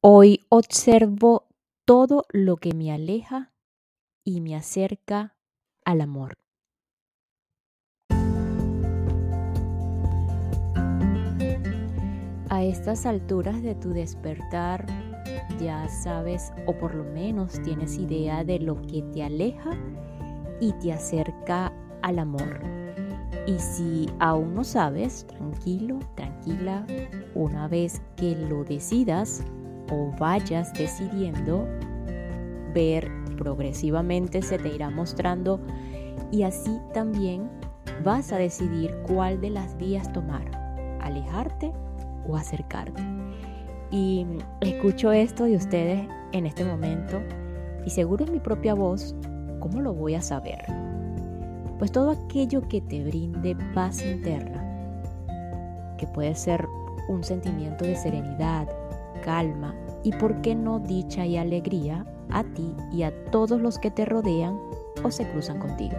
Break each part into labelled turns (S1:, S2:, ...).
S1: Hoy observo todo lo que me aleja y me acerca al amor. A estas alturas de tu despertar ya sabes o por lo menos tienes idea de lo que te aleja y te acerca al amor. Y si aún no sabes, tranquilo, tranquila, una vez que lo decidas, o vayas decidiendo, ver progresivamente se te irá mostrando y así también vas a decidir cuál de las vías tomar, alejarte o acercarte. Y escucho esto de ustedes en este momento y seguro en mi propia voz, ¿cómo lo voy a saber? Pues todo aquello que te brinde paz interna, que puede ser un sentimiento de serenidad, calma y, por qué no, dicha y alegría a ti y a todos los que te rodean o se cruzan contigo.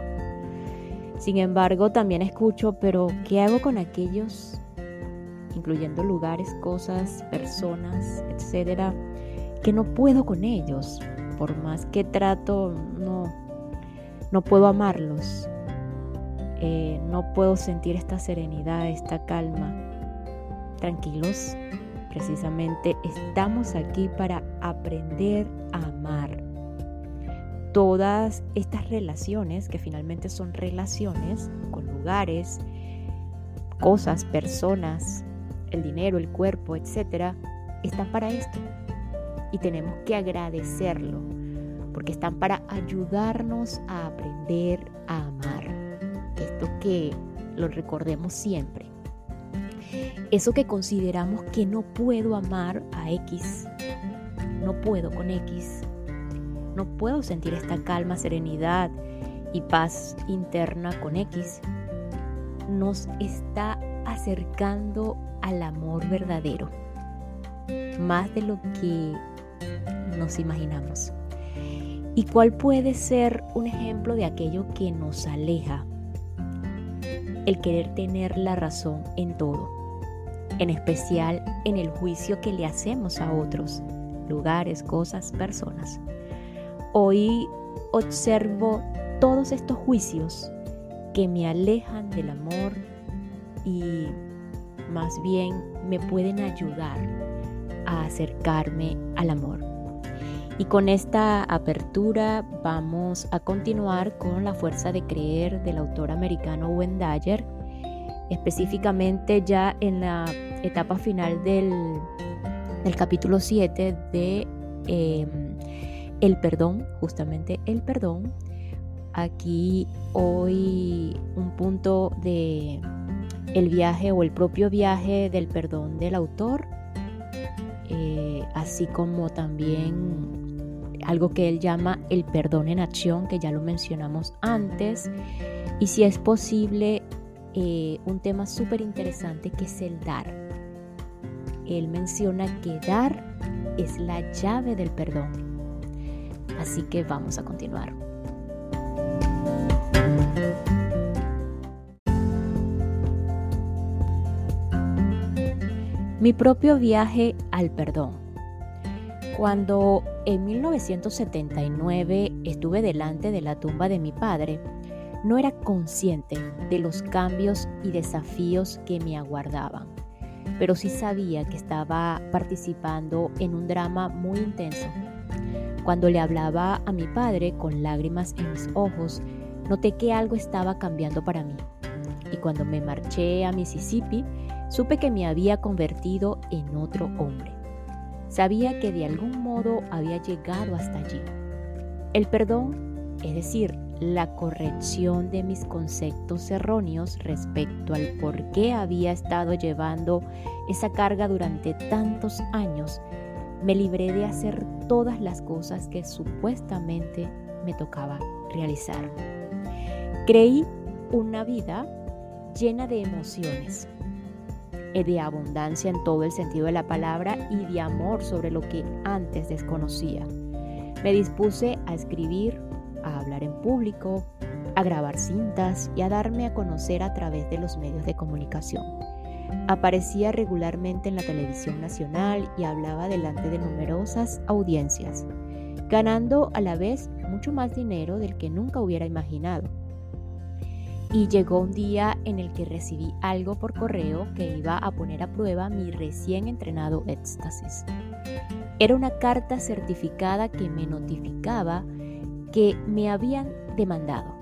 S1: Sin embargo, también escucho, pero ¿qué hago con aquellos, incluyendo lugares, cosas, personas, etcétera, que no puedo con ellos? Por más que trato, no, no puedo amarlos. Eh, no puedo sentir esta serenidad, esta calma. Tranquilos, Precisamente estamos aquí para aprender a amar. Todas estas relaciones, que finalmente son relaciones con lugares, cosas, personas, el dinero, el cuerpo, etcétera, están para esto. Y tenemos que agradecerlo, porque están para ayudarnos a aprender a amar. Esto que lo recordemos siempre. Eso que consideramos que no puedo amar a X, no puedo con X, no puedo sentir esta calma, serenidad y paz interna con X, nos está acercando al amor verdadero, más de lo que nos imaginamos. ¿Y cuál puede ser un ejemplo de aquello que nos aleja? El querer tener la razón en todo en especial en el juicio que le hacemos a otros, lugares, cosas, personas. Hoy observo todos estos juicios que me alejan del amor y más bien me pueden ayudar a acercarme al amor. Y con esta apertura vamos a continuar con La fuerza de creer del autor americano Wendayer específicamente ya en la etapa final del, capítulo 7 de em, el perdón, justamente el perdón. Aquí hoy un punto de el viaje o el propio viaje del perdón del autor, eh, así como también algo que él llama el perdón en acción, que ya lo mencionamos antes, y si es posible eh, un tema súper interesante que es el dar. Él menciona que dar es la llave del perdón. Así que vamos a continuar. Mi propio viaje al perdón. Cuando en 1979 estuve delante de la tumba de mi padre, no era consciente de los cambios y desafíos que me aguardaban, pero sí sabía que estaba participando en un drama muy intenso. Cuando le hablaba a mi padre con lágrimas en mis ojos, noté que algo estaba cambiando para mí. Y cuando me marché a Mississippi, supe que me había convertido en otro hombre. Sabía que de algún modo había llegado hasta allí. El perdón, es decir, la corrección de mis conceptos erróneos respecto al por qué había estado llevando esa carga durante tantos años, me libré de hacer todas las cosas que supuestamente me tocaba realizar. Creí una vida llena de emociones, eh, de abundancia en todo el sentido de la palabra y de amor sobre lo que antes desconocía. Me dispuse a escribir a hablar en público, a grabar cintas y a darme a conocer a través de los medios de comunicación. Aparecía regularmente en la televisión nacional y hablaba delante de numerosas audiencias, ganando a la vez mucho más dinero del que nunca hubiera imaginado. Y llegó un día en el que recibí algo por correo que iba a poner a prueba mi recién entrenado éxtasis. Era una carta certificada que me notificaba que me habían demandado.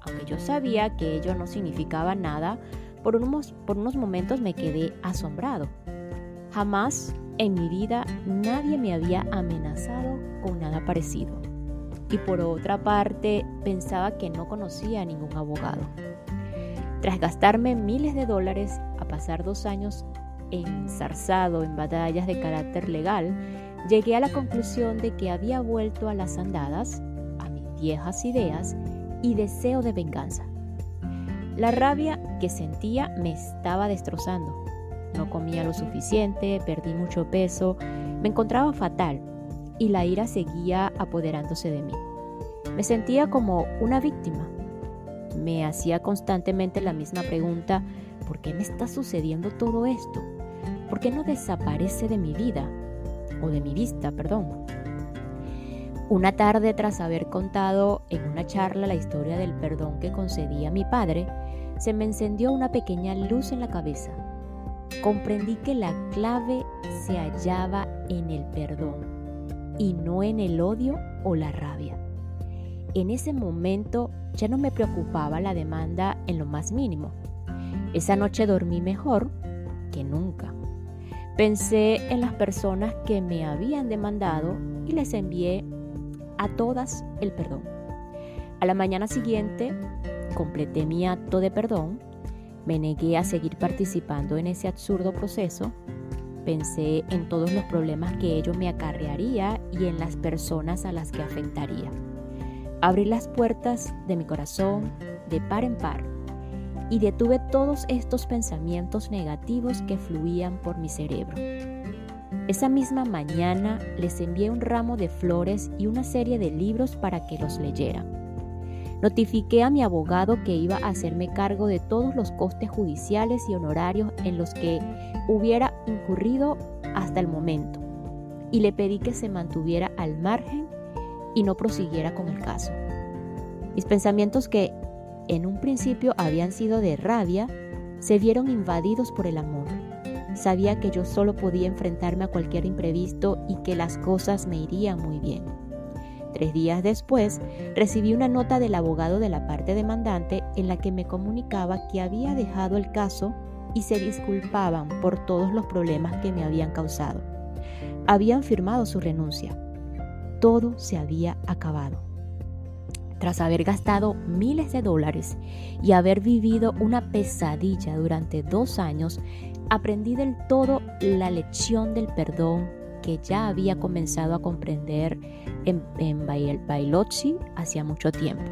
S1: Aunque yo sabía que ello no significaba nada, por unos, por unos momentos me quedé asombrado. Jamás en mi vida nadie me había amenazado con nada parecido. Y por otra parte, pensaba que no conocía a ningún abogado. Tras gastarme miles de dólares a pasar dos años ensarzado en batallas de carácter legal, llegué a la conclusión de que había vuelto a las andadas, viejas ideas y deseo de venganza. La rabia que sentía me estaba destrozando. No comía lo suficiente, perdí mucho peso, me encontraba fatal y la ira seguía apoderándose de mí. Me sentía como una víctima. Me hacía constantemente la misma pregunta, ¿por qué me está sucediendo todo esto? ¿Por qué no desaparece de mi vida? O de mi vista, perdón. Una tarde, tras haber contado en una charla la historia del perdón que concedí a mi padre, se me encendió una pequeña luz en la cabeza. Comprendí que la clave se hallaba en el perdón y no en el odio o la rabia. En ese momento ya no me preocupaba la demanda en lo más mínimo. Esa noche dormí mejor que nunca. Pensé en las personas que me habían demandado y les envié a todas el perdón. A la mañana siguiente completé mi acto de perdón, me negué a seguir participando en ese absurdo proceso, pensé en todos los problemas que ello me acarrearía y en las personas a las que afectaría. Abrí las puertas de mi corazón de par en par y detuve todos estos pensamientos negativos que fluían por mi cerebro. Esa misma mañana les envié un ramo de flores y una serie de libros para que los leyeran. Notifiqué a mi abogado que iba a hacerme cargo de todos los costes judiciales y honorarios en los que hubiera incurrido hasta el momento y le pedí que se mantuviera al margen y no prosiguiera con el caso. Mis pensamientos que en un principio habían sido de rabia se vieron invadidos por el amor. Sabía que yo solo podía enfrentarme a cualquier imprevisto y que las cosas me irían muy bien. Tres días después, recibí una nota del abogado de la parte demandante en la que me comunicaba que había dejado el caso y se disculpaban por todos los problemas que me habían causado. Habían firmado su renuncia. Todo se había acabado. Tras haber gastado miles de dólares y haber vivido una pesadilla durante dos años, aprendí del todo la lección del perdón que ya había comenzado a comprender en, en hacía mucho tiempo.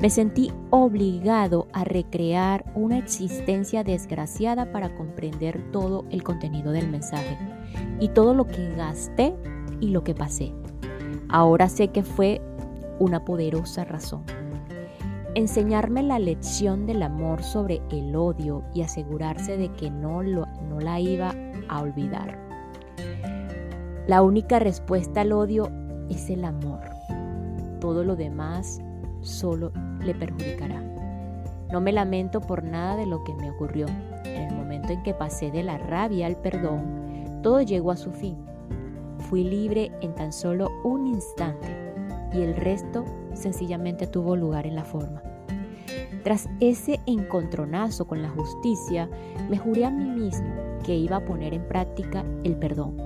S1: Me sentí obligado a recrear una existencia desgraciada para comprender todo el contenido del mensaje y todo lo que gasté y lo que pasé. Ahora sé que fue una poderosa razón. Enseñarme la lección del amor sobre el odio y asegurarse de que no, lo, no la iba a olvidar. La única respuesta al odio es el amor. Todo lo demás solo le perjudicará. No me lamento por nada de lo que me ocurrió. En el momento en que pasé de la rabia al perdón, todo llegó a su fin. Fui libre en tan solo un instante y el resto sencillamente tuvo lugar en la forma. Tras ese encontronazo con la justicia, me juré a mí mismo que iba a poner en práctica el perdón.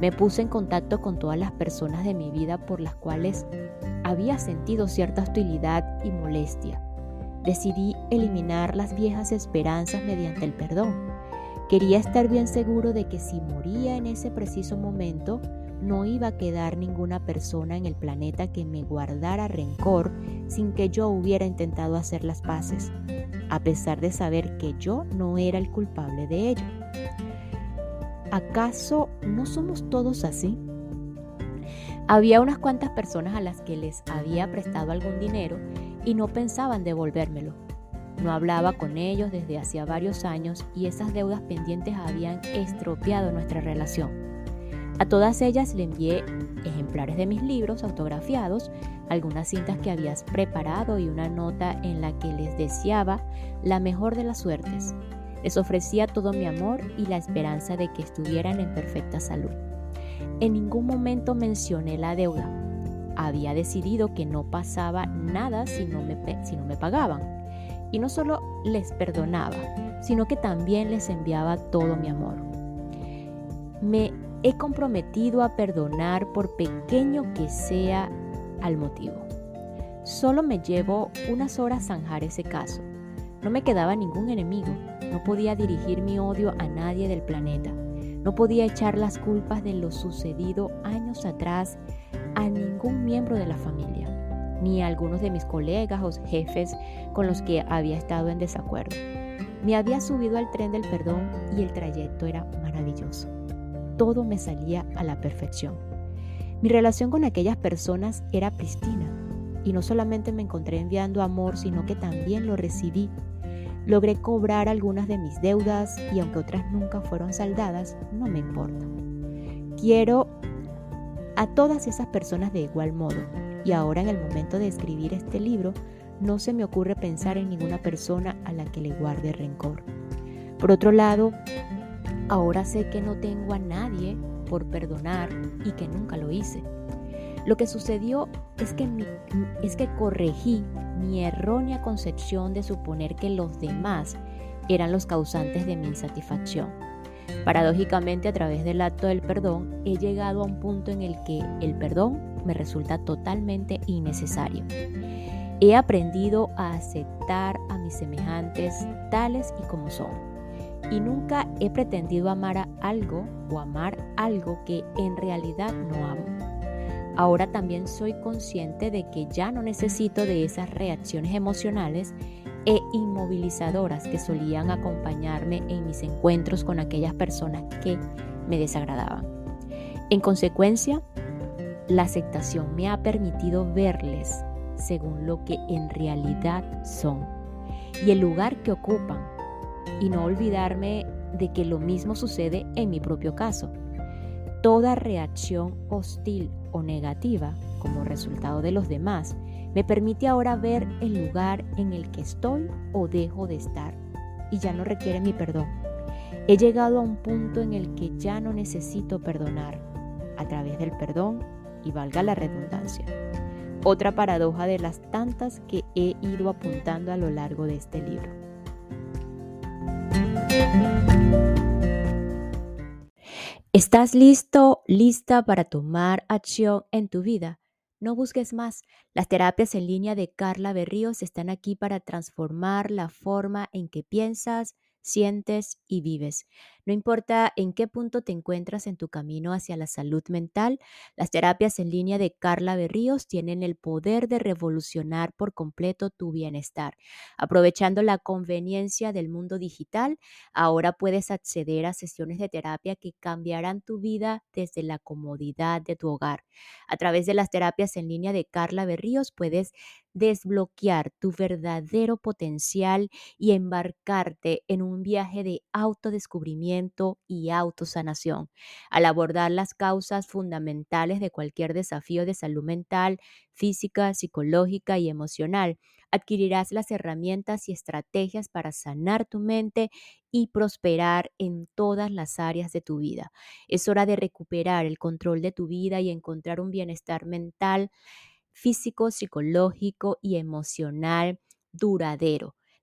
S1: Me puse en contacto con todas las personas de mi vida por las cuales había sentido cierta hostilidad y molestia. Decidí eliminar las viejas esperanzas mediante el perdón. Quería estar bien seguro de que si moría en ese preciso momento, no iba a quedar ninguna persona en el planeta que me guardara rencor sin que yo hubiera intentado hacer las paces, a pesar de saber que yo no era el culpable de ello. ¿Acaso no somos todos así? Había unas cuantas personas a las que les había prestado algún dinero y no pensaban devolvérmelo. No hablaba con ellos desde hacía varios años y esas deudas pendientes habían estropeado nuestra relación. A todas ellas le envié ejemplares de mis libros autografiados, algunas cintas que habías preparado y una nota en la que les deseaba la mejor de las suertes. Les ofrecía todo mi amor y la esperanza de que estuvieran en perfecta salud. En ningún momento mencioné la deuda. Había decidido que no pasaba nada si no me, si no me pagaban y no solo les perdonaba, sino que también les enviaba todo mi amor. Me he comprometido a perdonar por pequeño que sea al motivo. Solo me llevo unas horas zanjar ese caso. No me quedaba ningún enemigo, no podía dirigir mi odio a nadie del planeta, no podía echar las culpas de lo sucedido años atrás a ningún miembro de la familia ni a algunos de mis colegas o jefes con los que había estado en desacuerdo. Me había subido al tren del perdón y el trayecto era maravilloso. Todo me salía a la perfección. Mi relación con aquellas personas era pristina y no solamente me encontré enviando amor, sino que también lo recibí. Logré cobrar algunas de mis deudas y aunque otras nunca fueron saldadas, no me importa. Quiero a todas esas personas de igual modo y ahora en el momento de escribir este libro, no se me ocurre pensar en ninguna persona a la que le guarde rencor. Por otro lado, ahora sé que no tengo a nadie por perdonar y que nunca lo hice. Lo que sucedió es que, es que corregí mi errónea concepción de suponer que los demás eran los causantes de mi insatisfacción. Paradójicamente, a través del acto del perdón, he llegado a un punto en el que el perdón me resulta totalmente innecesario. He aprendido a aceptar a mis semejantes tales y como son. Y nunca he pretendido amar a algo o amar algo que en realidad no amo. Ahora también soy consciente de que ya no necesito de esas reacciones emocionales e inmovilizadoras que solían acompañarme en mis encuentros con aquellas personas que me desagradaban. En consecuencia, la aceptación me ha permitido verles según lo que en realidad son y el lugar que ocupan y no olvidarme de que lo mismo sucede en mi propio caso. Toda reacción hostil o negativa como resultado de los demás me permite ahora ver el lugar en el que estoy o dejo de estar y ya no requiere mi perdón. He llegado a un punto en el que ya no necesito perdonar. A través del perdón y valga la redundancia. Otra paradoja de las tantas que he ido apuntando a lo largo de este libro. ¿Estás listo, lista para tomar acción en tu vida? No busques más. Las terapias en línea de Carla Berríos están aquí para transformar la forma en que piensas, sientes y vives. No importa en qué punto te encuentras en tu camino hacia la salud mental, las terapias en línea de Carla Berríos tienen el poder de revolucionar por completo tu bienestar. Aprovechando la conveniencia del mundo digital, ahora puedes acceder a sesiones de terapia que cambiarán tu vida desde la comodidad de tu hogar. A través de las terapias en línea de Carla Berríos puedes desbloquear tu verdadero potencial y embarcarte en un viaje de autodescubrimiento y autosanación. Al abordar las causas fundamentales de cualquier desafío de salud mental, física, psicológica y emocional, adquirirás las herramientas y estrategias para sanar tu mente y prosperar en todas las áreas de tu vida. Es hora de recuperar el control de tu vida y encontrar un bienestar mental físico, psicológico y emocional duradero.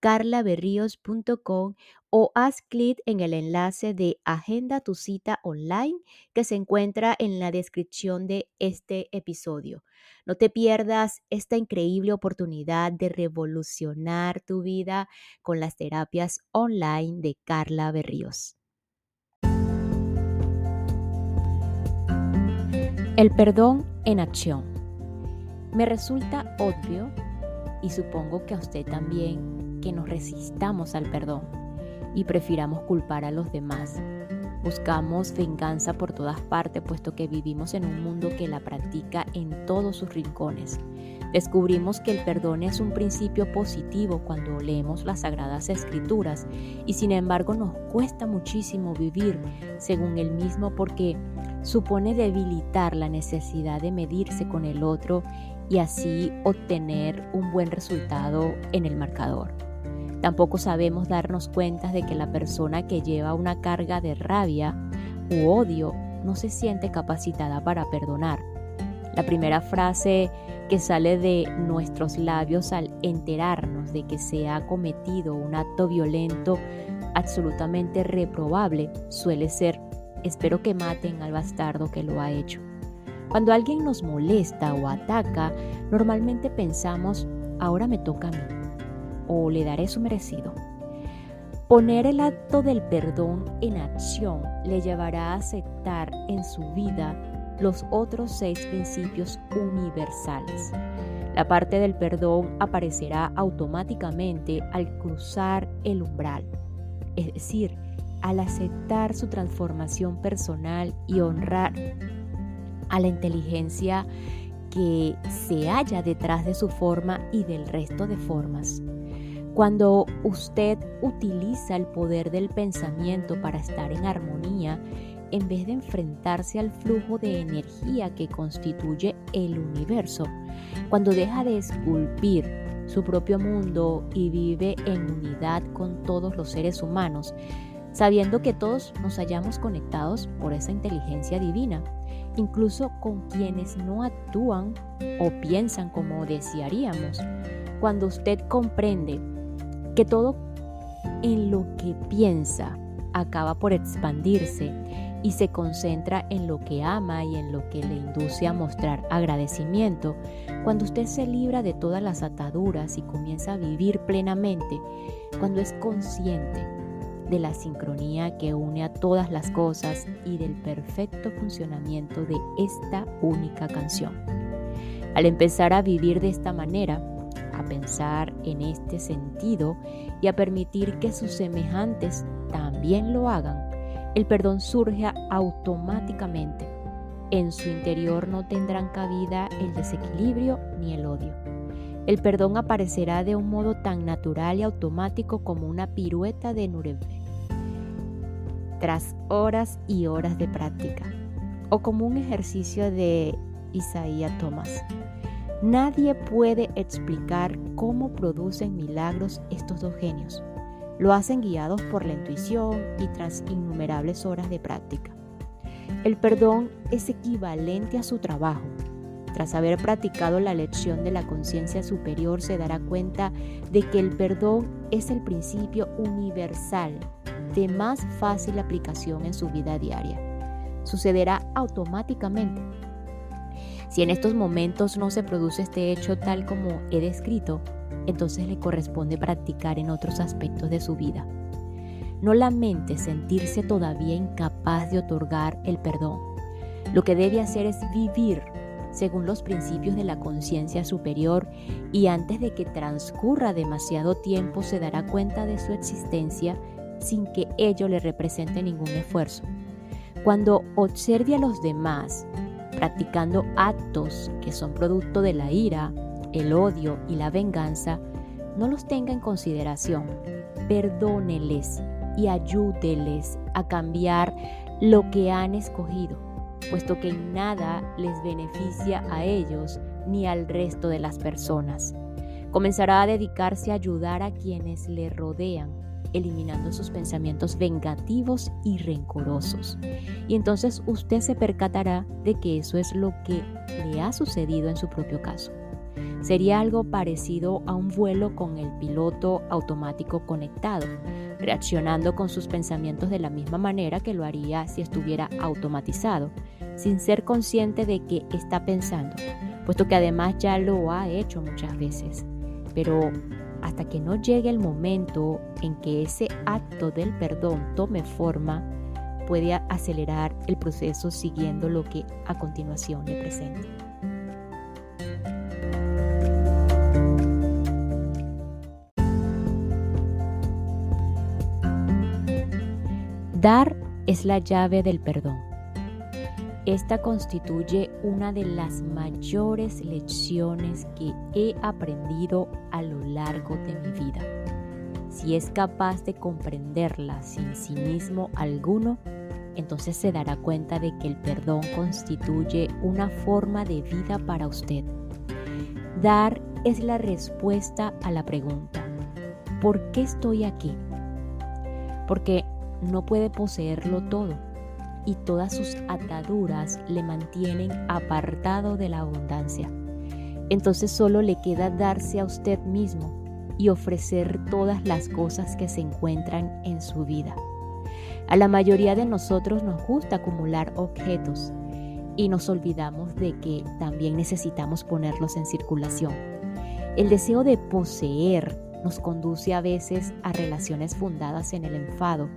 S1: www.carlaberríos.com o haz clic en el enlace de Agenda tu cita online que se encuentra en la descripción de este episodio. No te pierdas esta increíble oportunidad de revolucionar tu vida con las terapias online de Carla Berríos. El perdón en acción. Me resulta obvio y supongo que a usted también que nos resistamos al perdón y prefiramos culpar a los demás. Buscamos venganza por todas partes puesto que vivimos en un mundo que la practica en todos sus rincones. Descubrimos que el perdón es un principio positivo cuando leemos las sagradas escrituras y sin embargo nos cuesta muchísimo vivir según el mismo porque supone debilitar la necesidad de medirse con el otro y así obtener un buen resultado en el marcador. Tampoco sabemos darnos cuenta de que la persona que lleva una carga de rabia u odio no se siente capacitada para perdonar. La primera frase que sale de nuestros labios al enterarnos de que se ha cometido un acto violento absolutamente reprobable suele ser espero que maten al bastardo que lo ha hecho. Cuando alguien nos molesta o ataca, normalmente pensamos, ahora me toca a mí, o le daré su merecido. Poner el acto del perdón en acción le llevará a aceptar en su vida los otros seis principios universales. La parte del perdón aparecerá automáticamente al cruzar el umbral, es decir, al aceptar su transformación personal y honrar a la inteligencia que se halla detrás de su forma y del resto de formas. Cuando usted utiliza el poder del pensamiento para estar en armonía, en vez de enfrentarse al flujo de energía que constituye el universo, cuando deja de esculpir su propio mundo y vive en unidad con todos los seres humanos, sabiendo que todos nos hallamos conectados por esa inteligencia divina, incluso con quienes no actúan o piensan como desearíamos. Cuando usted comprende que todo en lo que piensa acaba por expandirse y se concentra en lo que ama y en lo que le induce a mostrar agradecimiento, cuando usted se libra de todas las ataduras y comienza a vivir plenamente, cuando es consciente de la sincronía que une a todas las cosas y del perfecto funcionamiento de esta única canción. Al empezar a vivir de esta manera, a pensar en este sentido y a permitir que sus semejantes también lo hagan, el perdón surge automáticamente. En su interior no tendrán cabida el desequilibrio ni el odio. El perdón aparecerá de un modo tan natural y automático como una pirueta de Nuremberg tras horas y horas de práctica, o como un ejercicio de Isaías Thomas. Nadie puede explicar cómo producen milagros estos dos genios. Lo hacen guiados por la intuición y tras innumerables horas de práctica. El perdón es equivalente a su trabajo. Tras haber practicado la lección de la conciencia superior se dará cuenta de que el perdón es el principio universal de más fácil aplicación en su vida diaria. Sucederá automáticamente. Si en estos momentos no se produce este hecho tal como he descrito, entonces le corresponde practicar en otros aspectos de su vida. No lamente sentirse todavía incapaz de otorgar el perdón. Lo que debe hacer es vivir según los principios de la conciencia superior y antes de que transcurra demasiado tiempo se dará cuenta de su existencia sin que ello le represente ningún esfuerzo. Cuando observe a los demás practicando actos que son producto de la ira, el odio y la venganza, no los tenga en consideración. Perdóneles y ayúdeles a cambiar lo que han escogido, puesto que nada les beneficia a ellos ni al resto de las personas. Comenzará a dedicarse a ayudar a quienes le rodean eliminando sus pensamientos vengativos y rencorosos. Y entonces usted se percatará de que eso es lo que le ha sucedido en su propio caso. Sería algo parecido a un vuelo con el piloto automático conectado, reaccionando con sus pensamientos de la misma manera que lo haría si estuviera automatizado, sin ser consciente de que está pensando, puesto que además ya lo ha hecho muchas veces. Pero hasta que no llegue el momento en que ese acto del perdón tome forma, puede acelerar el proceso siguiendo lo que a continuación le presento. Dar es la llave del perdón. Esta constituye una de las mayores lecciones que he aprendido a lo largo de mi vida. Si es capaz de comprenderla sin cinismo alguno, entonces se dará cuenta de que el perdón constituye una forma de vida para usted. Dar es la respuesta a la pregunta, ¿por qué estoy aquí? Porque no puede poseerlo todo y todas sus ataduras le mantienen apartado de la abundancia. Entonces solo le queda darse a usted mismo y ofrecer todas las cosas que se encuentran en su vida. A la mayoría de nosotros nos gusta acumular objetos y nos olvidamos de que también necesitamos ponerlos en circulación. El deseo de poseer nos conduce a veces a relaciones fundadas en el enfado,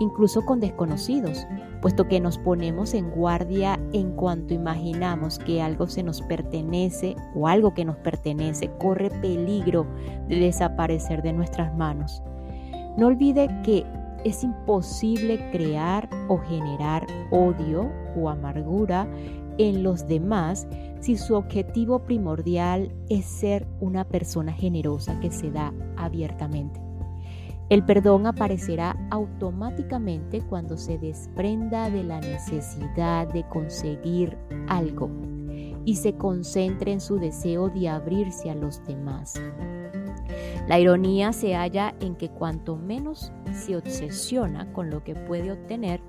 S1: incluso con desconocidos, puesto que nos ponemos en guardia en cuanto imaginamos que algo se nos pertenece o algo que nos pertenece corre peligro de desaparecer de nuestras manos. No olvide que es imposible crear o generar odio o amargura en los demás si su objetivo primordial es ser una persona generosa que se da abiertamente. El perdón aparecerá automáticamente cuando se desprenda de la necesidad de conseguir algo y se concentre en su deseo de abrirse a los demás. La ironía se halla en que cuanto menos se obsesiona con lo que puede obtener,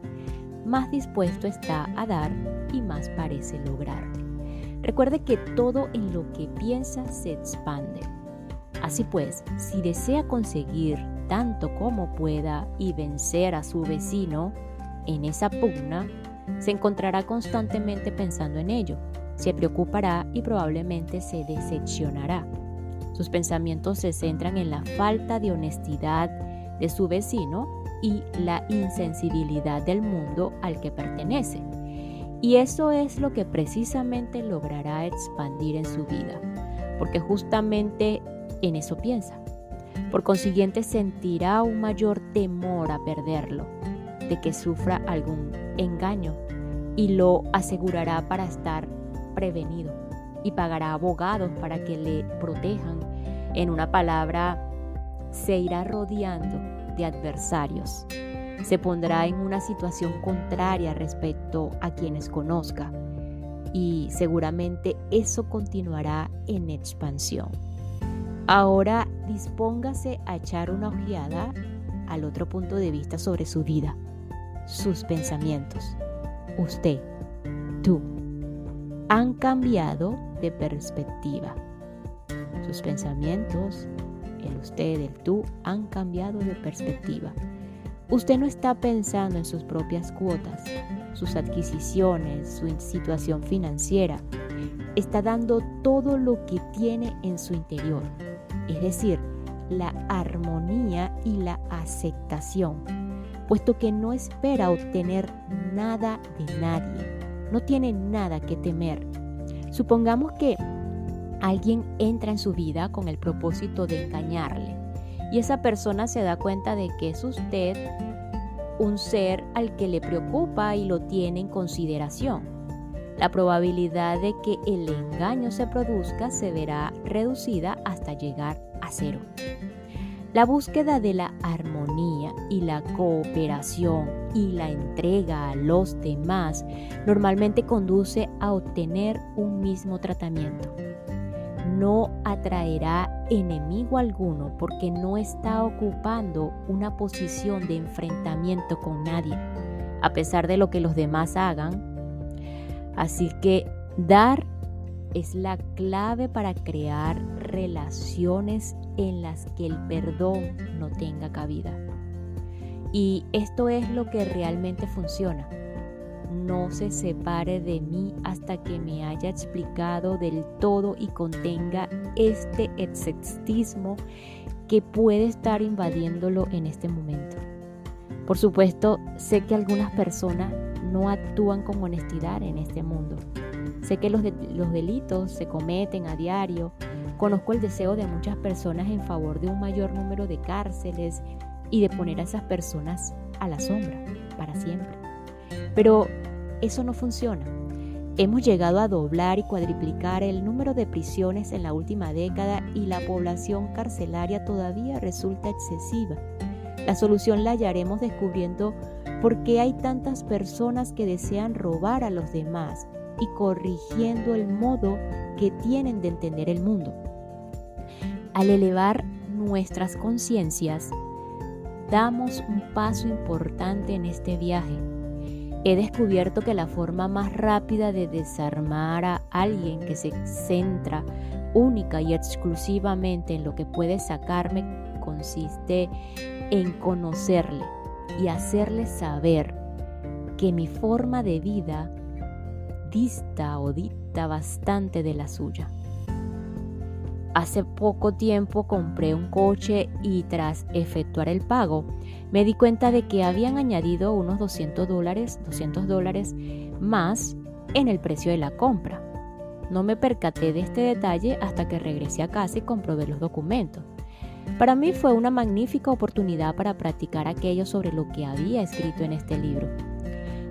S1: más dispuesto está a dar y más parece lograr. Recuerde que todo en lo que piensa se expande. Así pues, si desea conseguir tanto como pueda y vencer a su vecino en esa pugna, se encontrará constantemente pensando en ello, se preocupará y probablemente se decepcionará. Sus pensamientos se centran en la falta de honestidad de su vecino y la insensibilidad del mundo al que pertenece. Y eso es lo que precisamente logrará expandir en su vida, porque justamente en eso piensa. Por consiguiente sentirá un mayor temor a perderlo, de que sufra algún engaño, y lo asegurará para estar prevenido, y pagará abogados para que le protejan. En una palabra, se irá rodeando de adversarios. Se pondrá en una situación contraria respecto a quienes conozca y seguramente eso continuará en expansión. Ahora dispóngase a echar una ojeada al otro punto de vista sobre su vida, sus pensamientos. Usted, tú, han cambiado de perspectiva. Sus pensamientos, el usted, el tú, han cambiado de perspectiva. Usted no está pensando en sus propias cuotas, sus adquisiciones, su situación financiera. Está dando todo lo que tiene en su interior, es decir, la armonía y la aceptación, puesto que no espera obtener nada de nadie, no tiene nada que temer. Supongamos que alguien entra en su vida con el propósito de engañarle y esa persona se da cuenta de que es usted un ser al que le preocupa y lo tiene en consideración. La probabilidad de que el engaño se produzca se verá reducida hasta llegar a cero. La búsqueda de la armonía y la cooperación y la entrega a los demás normalmente conduce a obtener un mismo tratamiento no atraerá enemigo alguno porque no está ocupando una posición de enfrentamiento con nadie, a pesar de lo que los demás hagan. Así que dar es la clave para crear relaciones en las que el perdón no tenga cabida. Y esto es lo que realmente funciona no se separe de mí hasta que me haya explicado del todo y contenga este exceptismo que puede estar invadiéndolo en este momento. Por supuesto, sé que algunas personas no actúan con honestidad en este mundo. Sé que los, los delitos se cometen a diario. Conozco el deseo de muchas personas en favor de un mayor número de cárceles y de poner a esas personas a la sombra para siempre. Pero eso no funciona. Hemos llegado a doblar y cuadriplicar el número de prisiones en la última década y la población carcelaria todavía resulta excesiva. La solución la hallaremos descubriendo por qué hay tantas personas que desean robar a los demás y corrigiendo el modo que tienen de entender el mundo. Al elevar nuestras conciencias, damos un paso importante en este viaje He descubierto que la forma más rápida de desarmar a alguien que se centra única y exclusivamente en lo que puede sacarme consiste en conocerle y hacerle saber que mi forma de vida dista o dicta bastante de la suya. Hace poco tiempo compré un coche y tras efectuar el pago me di cuenta de que habían añadido unos 200 dólares, 200 dólares más en el precio de la compra. No me percaté de este detalle hasta que regresé a casa y comprobé los documentos. Para mí fue una magnífica oportunidad para practicar aquello sobre lo que había escrito en este libro.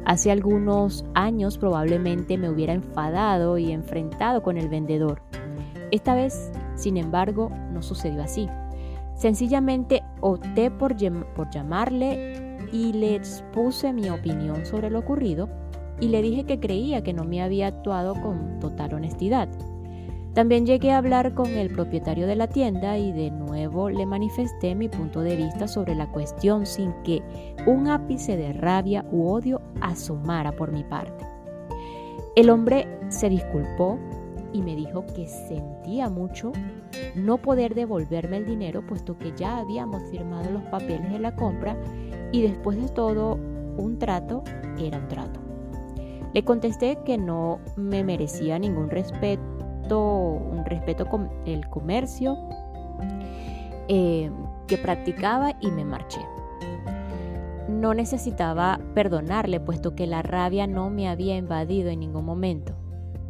S1: Hace algunos años probablemente me hubiera enfadado y enfrentado con el vendedor. Esta vez sin embargo, no sucedió así. Sencillamente opté por, por llamarle y le expuse mi opinión sobre lo ocurrido y le dije que creía que no me había actuado con total honestidad. También llegué a hablar con el propietario de la tienda y de nuevo le manifesté mi punto de vista sobre la cuestión sin que un ápice de rabia u odio asomara por mi parte. El hombre se disculpó y me dijo que sentía mucho no poder devolverme el dinero puesto que ya habíamos firmado los papeles de la compra y después de todo un trato era un trato. Le contesté que no me merecía ningún respeto, un respeto con el comercio eh, que practicaba y me marché. No necesitaba perdonarle puesto que la rabia no me había invadido en ningún momento.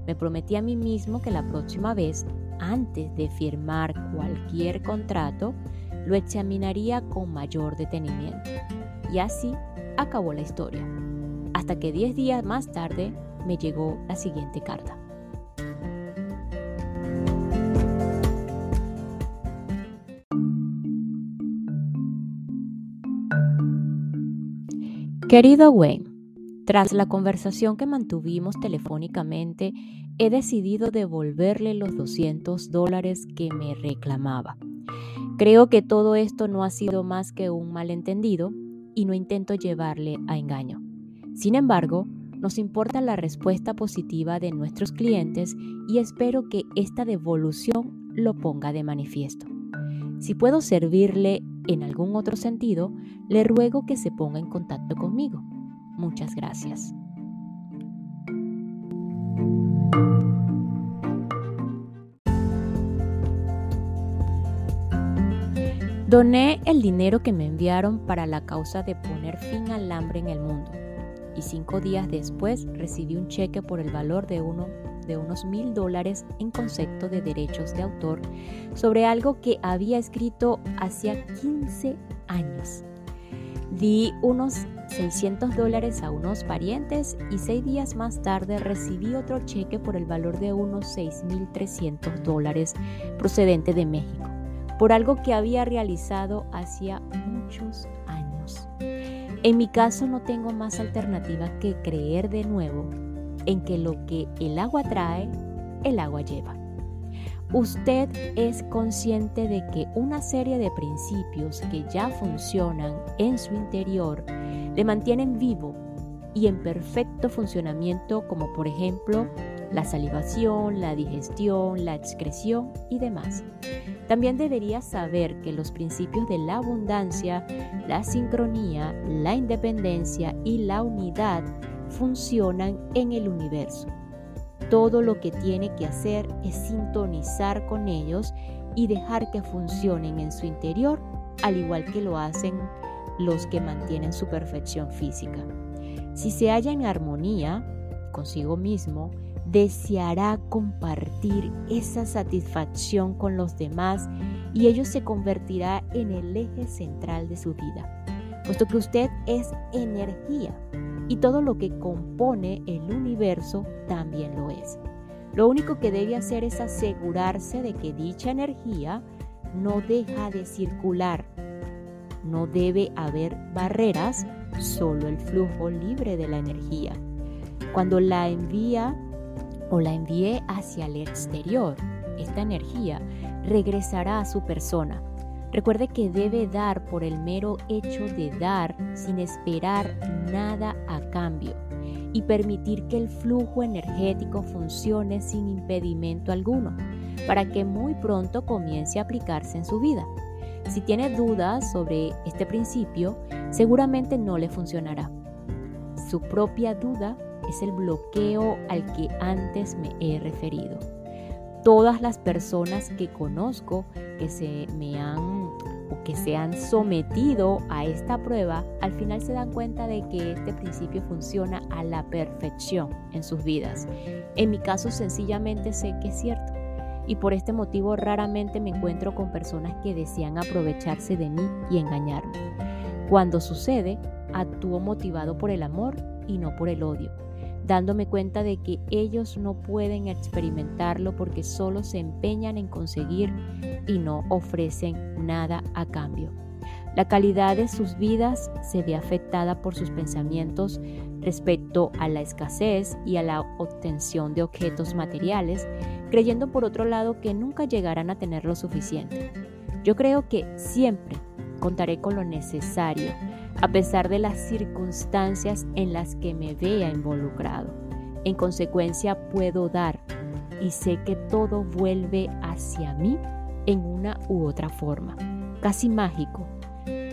S1: Me prometí a mí mismo que la próxima vez, antes de firmar cualquier contrato, lo examinaría con mayor detenimiento. Y así acabó la historia. Hasta que 10 días más tarde me llegó la siguiente carta. Querido Wayne, tras la conversación que mantuvimos telefónicamente, he decidido devolverle los 200 dólares que me reclamaba. Creo que todo esto no ha sido más que un malentendido y no intento llevarle a engaño. Sin embargo, nos importa la respuesta positiva de nuestros clientes y espero que esta devolución lo ponga de manifiesto. Si puedo servirle en algún otro sentido, le ruego que se ponga en contacto conmigo. Muchas gracias. Doné el dinero que me enviaron para la causa de poner fin al hambre en el mundo y cinco días después recibí un cheque por el valor de, uno, de unos mil dólares en concepto de derechos de autor sobre algo que había escrito hacía 15 años. Di unos 600 dólares a unos parientes y seis días más tarde recibí otro cheque por el valor de unos 6.300 dólares procedente de México, por algo que había realizado hacía muchos años. En mi caso no tengo más alternativa que creer de nuevo en que lo que el agua trae, el agua lleva. Usted es consciente de que una serie de principios que ya funcionan en su interior le mantienen vivo y en perfecto funcionamiento como por ejemplo la salivación, la digestión, la excreción y demás. También debería saber que los principios de la abundancia, la sincronía, la independencia y la unidad funcionan en el universo todo lo que tiene que hacer es sintonizar con ellos y dejar que funcionen en su interior, al igual que lo hacen los que mantienen su perfección física. Si se halla en armonía consigo mismo, deseará compartir esa satisfacción con los demás y ello se convertirá en el eje central de su vida, puesto que usted es energía y todo lo que compone el universo también lo es. Lo único que debe hacer es asegurarse de que dicha energía no deja de circular. No debe haber barreras, solo el flujo libre de la energía. Cuando la envía o la envíe hacia el exterior, esta energía regresará a su persona. Recuerde que debe dar por el mero hecho de dar sin esperar nada a cambio y permitir que el flujo energético funcione sin impedimento alguno para que muy pronto comience a aplicarse en su vida. Si tiene dudas sobre este principio, seguramente no le funcionará. Su propia duda es el bloqueo al que antes me he referido. Todas las personas que conozco que se me han o que se han sometido a esta prueba, al final se dan cuenta de que este principio funciona a la perfección en sus vidas. En mi caso sencillamente sé que es cierto y por este motivo raramente me encuentro con personas que desean aprovecharse de mí y engañarme. Cuando sucede, actúo motivado por el amor y no por el odio dándome cuenta de que ellos no pueden experimentarlo porque solo se empeñan en conseguir y no ofrecen nada a cambio. La calidad de sus vidas se ve afectada por sus pensamientos respecto a la escasez y a la obtención de objetos materiales, creyendo por otro lado que nunca llegarán a tener lo suficiente. Yo creo que siempre contaré con lo necesario a pesar de las circunstancias en las que me vea involucrado. En consecuencia puedo dar y sé que todo vuelve hacia mí en una u otra forma. Casi mágico.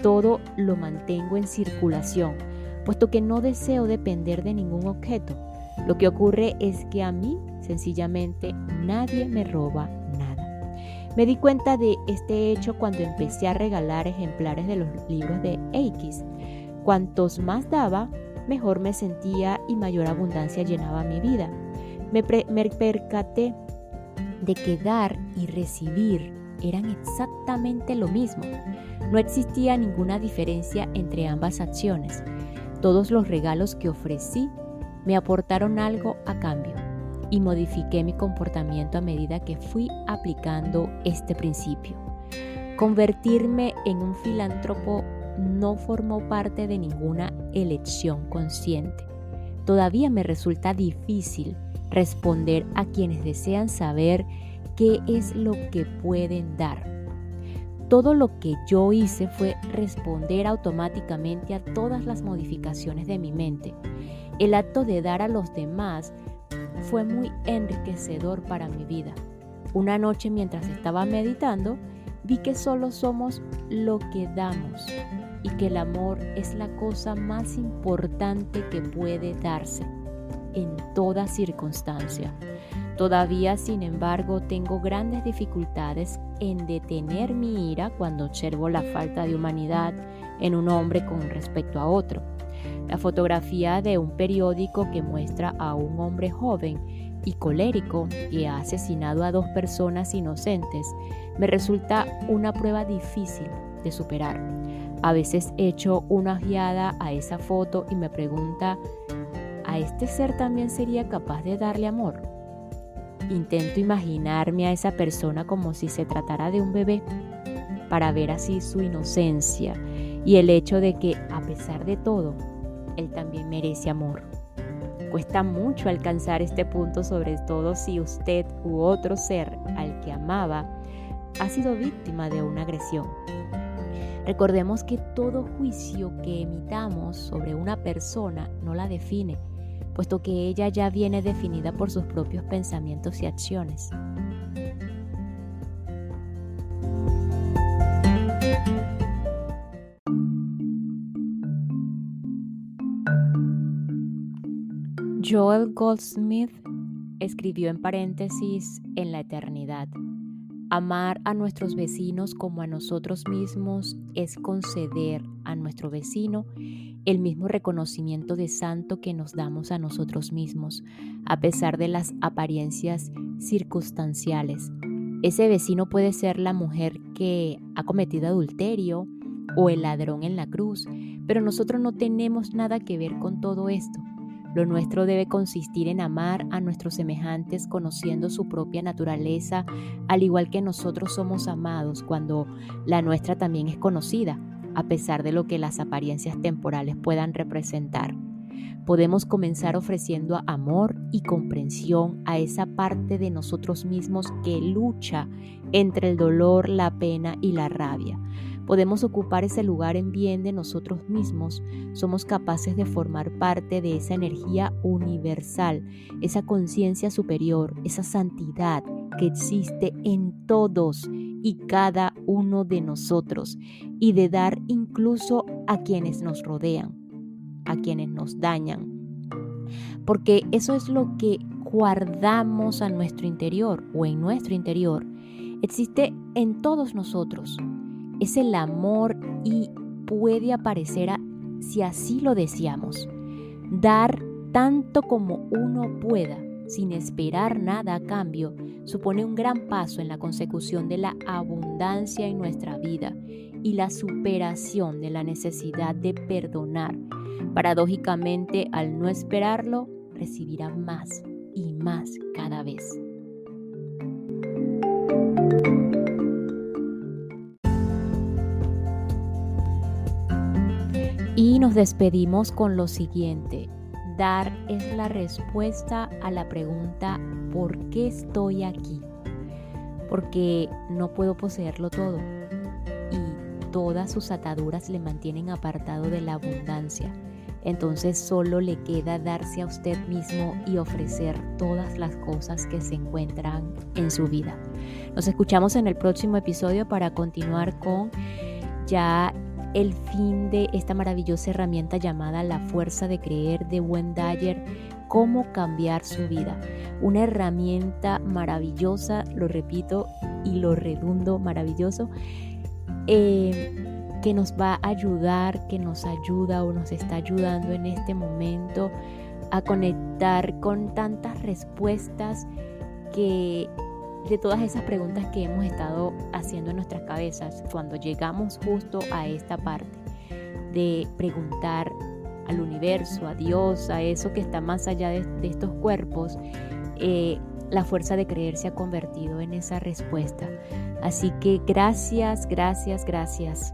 S1: Todo lo mantengo en circulación, puesto que no deseo depender de ningún objeto. Lo que ocurre es que a mí sencillamente nadie me roba me di cuenta de este hecho cuando empecé a regalar ejemplares de los libros de X. Cuantos más daba, mejor me sentía y mayor abundancia llenaba mi vida. Me, me percaté de que dar y recibir eran exactamente lo mismo. No existía ninguna diferencia entre ambas acciones. Todos los regalos que ofrecí me aportaron algo a cambio y modifiqué mi comportamiento a medida que fui aplicando este principio. Convertirme en un filántropo no formó parte de ninguna elección consciente. Todavía me resulta difícil responder a quienes desean saber qué es lo que pueden dar. Todo lo que yo hice fue responder automáticamente a todas las modificaciones de mi mente. El acto de dar a los demás fue muy enriquecedor para mi vida. Una noche mientras estaba meditando, vi que solo somos lo que damos y que el amor es la cosa más importante que puede darse en toda circunstancia. Todavía, sin embargo, tengo grandes dificultades en detener mi ira cuando observo la falta de humanidad en un hombre con respecto a otro. La fotografía de un periódico que muestra a un hombre joven y colérico que ha asesinado a dos personas inocentes me resulta una prueba difícil de superar. A veces echo una ojeada a esa foto y me pregunta, ¿a este ser también sería capaz de darle amor? Intento imaginarme a esa persona como si se tratara de un bebé para ver así su inocencia y el hecho de que, a pesar de todo, él también merece amor. Cuesta mucho alcanzar este punto, sobre todo si usted u otro ser al que amaba ha sido víctima de una agresión. Recordemos que todo juicio que emitamos sobre una persona no la define, puesto que ella ya viene definida por sus propios pensamientos y acciones. Joel Goldsmith escribió en paréntesis en la eternidad, Amar a nuestros vecinos como a nosotros mismos es conceder a nuestro vecino el mismo reconocimiento de santo que nos damos a nosotros mismos, a pesar de las apariencias circunstanciales. Ese vecino puede ser la mujer que ha cometido adulterio o el ladrón en la cruz, pero nosotros no tenemos nada que ver con todo esto. Lo nuestro debe consistir en amar a nuestros semejantes conociendo su propia naturaleza, al igual que nosotros somos amados cuando la nuestra también es conocida, a pesar de lo que las apariencias temporales puedan representar. Podemos comenzar ofreciendo amor y comprensión a esa parte de nosotros mismos que lucha entre el dolor, la pena y la rabia podemos ocupar ese lugar en bien de nosotros mismos, somos capaces de formar parte de esa energía universal, esa conciencia superior, esa santidad que existe en todos y cada uno de nosotros y de dar incluso a quienes nos rodean, a quienes nos dañan. Porque eso es lo que guardamos a nuestro interior o en nuestro interior. Existe en todos nosotros es el amor y puede aparecer si así lo deseamos. Dar tanto como uno pueda, sin esperar nada a cambio, supone un gran paso en la consecución de la abundancia en nuestra vida y la superación de la necesidad de perdonar. Paradójicamente, al no esperarlo, recibirá más y más cada vez. Y nos despedimos con lo siguiente. Dar es la respuesta a la pregunta ¿por qué estoy aquí? Porque no puedo poseerlo todo y todas sus ataduras le mantienen apartado de la abundancia. Entonces solo le queda darse a usted mismo y ofrecer todas las cosas que se encuentran en su vida. Nos escuchamos en el próximo episodio para continuar con ya el fin de esta maravillosa herramienta llamada la fuerza de creer de Wendayer, cómo cambiar su vida. Una herramienta maravillosa, lo repito y lo redundo, maravilloso, eh, que nos va a ayudar, que nos ayuda o nos está ayudando en este momento a conectar con tantas respuestas que de todas esas preguntas que hemos estado haciendo en nuestras cabezas cuando llegamos justo a esta parte de preguntar al universo, a Dios, a eso que está más allá de, estos cuerpos, eh, la fuerza de creer se ha convertido en esa respuesta. Así que gracias, gracias, gracias